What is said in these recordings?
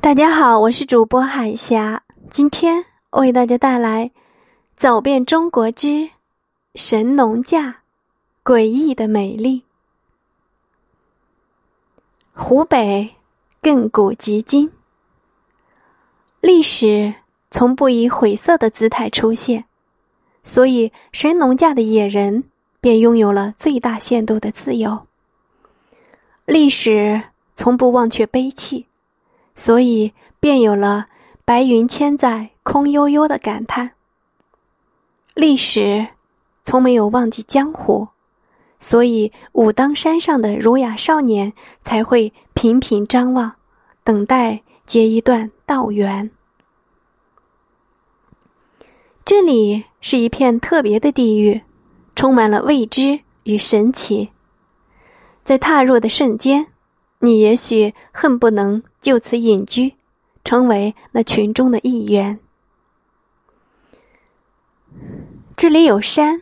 大家好，我是主播海霞，今天为大家带来《走遍中国之神农架：诡异的美丽》。湖北亘古及今，历史从不以晦涩的姿态出现，所以神农架的野人便拥有了最大限度的自由。历史从不忘却悲戚。所以，便有了“白云千载空悠悠”的感叹。历史从没有忘记江湖，所以武当山上的儒雅少年才会频频张望，等待结一段道缘。这里是一片特别的地域，充满了未知与神奇。在踏入的瞬间。你也许恨不能就此隐居，成为那群中的一员。这里有山，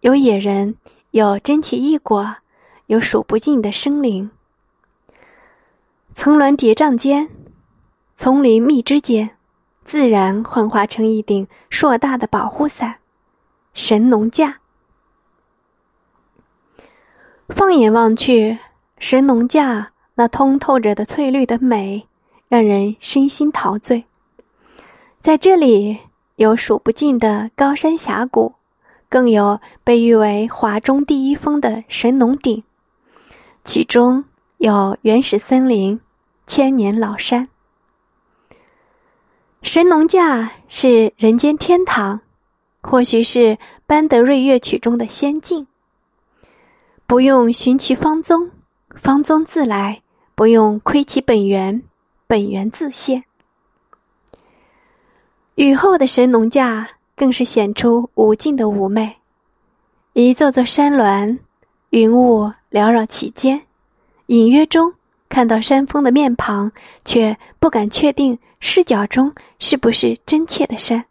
有野人，有珍奇异果，有数不尽的生灵。层峦叠嶂间，丛林密枝间，自然幻化成一顶硕大的保护伞——神农架。放眼望去，神农架。那通透着的翠绿的美，让人身心陶醉。在这里有数不尽的高山峡谷，更有被誉为华中第一峰的神农顶，其中有原始森林、千年老山。神农架是人间天堂，或许是班德瑞乐曲中的仙境。不用寻其芳踪，芳踪自来。不用窥其本源，本源自现。雨后的神农架更是显出无尽的妩媚，一座座山峦，云雾缭绕其间，隐约中看到山峰的面庞，却不敢确定视角中是不是真切的山。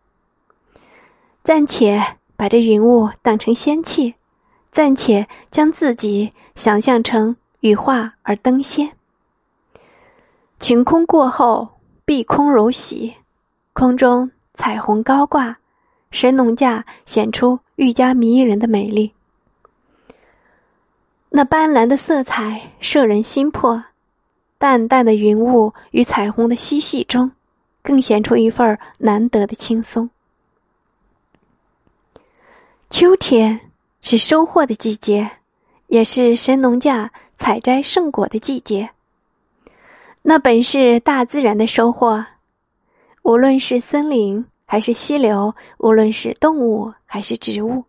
暂且把这云雾当成仙气，暂且将自己想象成羽化而登仙。晴空过后，碧空如洗，空中彩虹高挂，神农架显出愈加迷人的美丽。那斑斓的色彩摄人心魄，淡淡的云雾与彩虹的嬉戏中，更显出一份难得的轻松。秋天是收获的季节，也是神农架采摘圣果的季节。那本是大自然的收获，无论是森林还是溪流，无论是动物还是植物，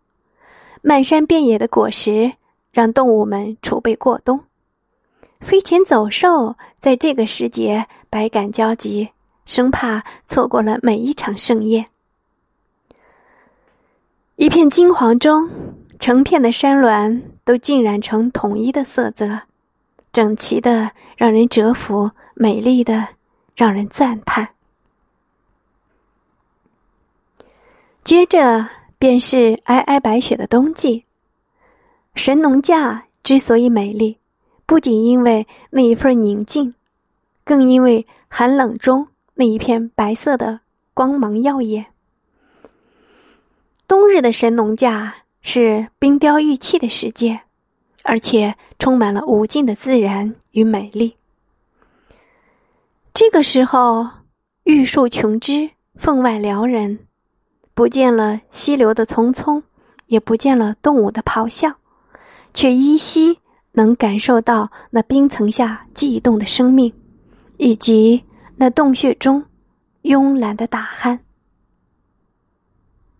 漫山遍野的果实让动物们储备过冬。飞禽走兽在这个时节百感交集，生怕错过了每一场盛宴。一片金黄中，成片的山峦都浸染成统一的色泽。整齐的让人折服，美丽的让人赞叹。接着便是皑皑白雪的冬季。神农架之所以美丽，不仅因为那一份宁静，更因为寒冷中那一片白色的光芒耀眼。冬日的神农架是冰雕玉砌的世界。而且充满了无尽的自然与美丽。这个时候，玉树琼枝，分外撩人，不见了溪流的匆匆，也不见了动物的咆哮，却依稀能感受到那冰层下悸动的生命，以及那洞穴中慵懒的打鼾。